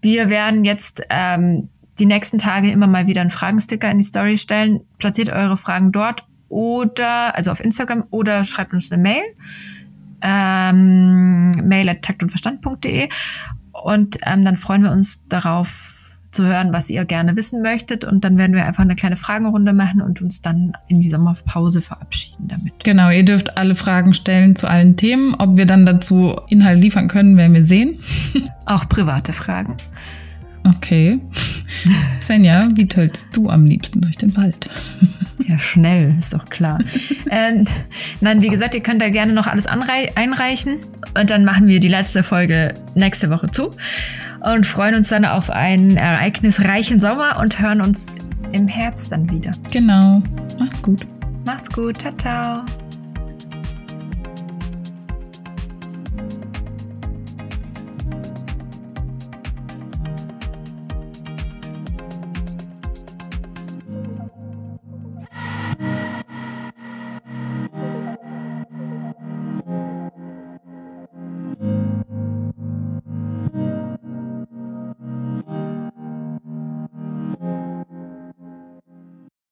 Wir werden jetzt ähm, die nächsten Tage immer mal wieder einen Fragensticker in die Story stellen. Platziert eure Fragen dort oder, also auf Instagram oder schreibt uns eine Mail. Ähm, mail at taktundverstand.de und ähm, dann freuen wir uns darauf, zu hören, was ihr gerne wissen möchtet. Und dann werden wir einfach eine kleine Fragenrunde machen und uns dann in die Sommerpause verabschieden damit. Genau, ihr dürft alle Fragen stellen zu allen Themen. Ob wir dann dazu Inhalt liefern können, werden wir sehen. Auch private Fragen. Okay. Svenja, wie töltest du am liebsten durch den Wald? Ja, schnell, ist doch klar. ähm, nein, wie gesagt, ihr könnt da gerne noch alles einreichen und dann machen wir die letzte Folge nächste Woche zu und freuen uns dann auf einen ereignisreichen Sommer und hören uns im Herbst dann wieder. Genau. Macht's gut. Macht's gut. Ciao, ciao.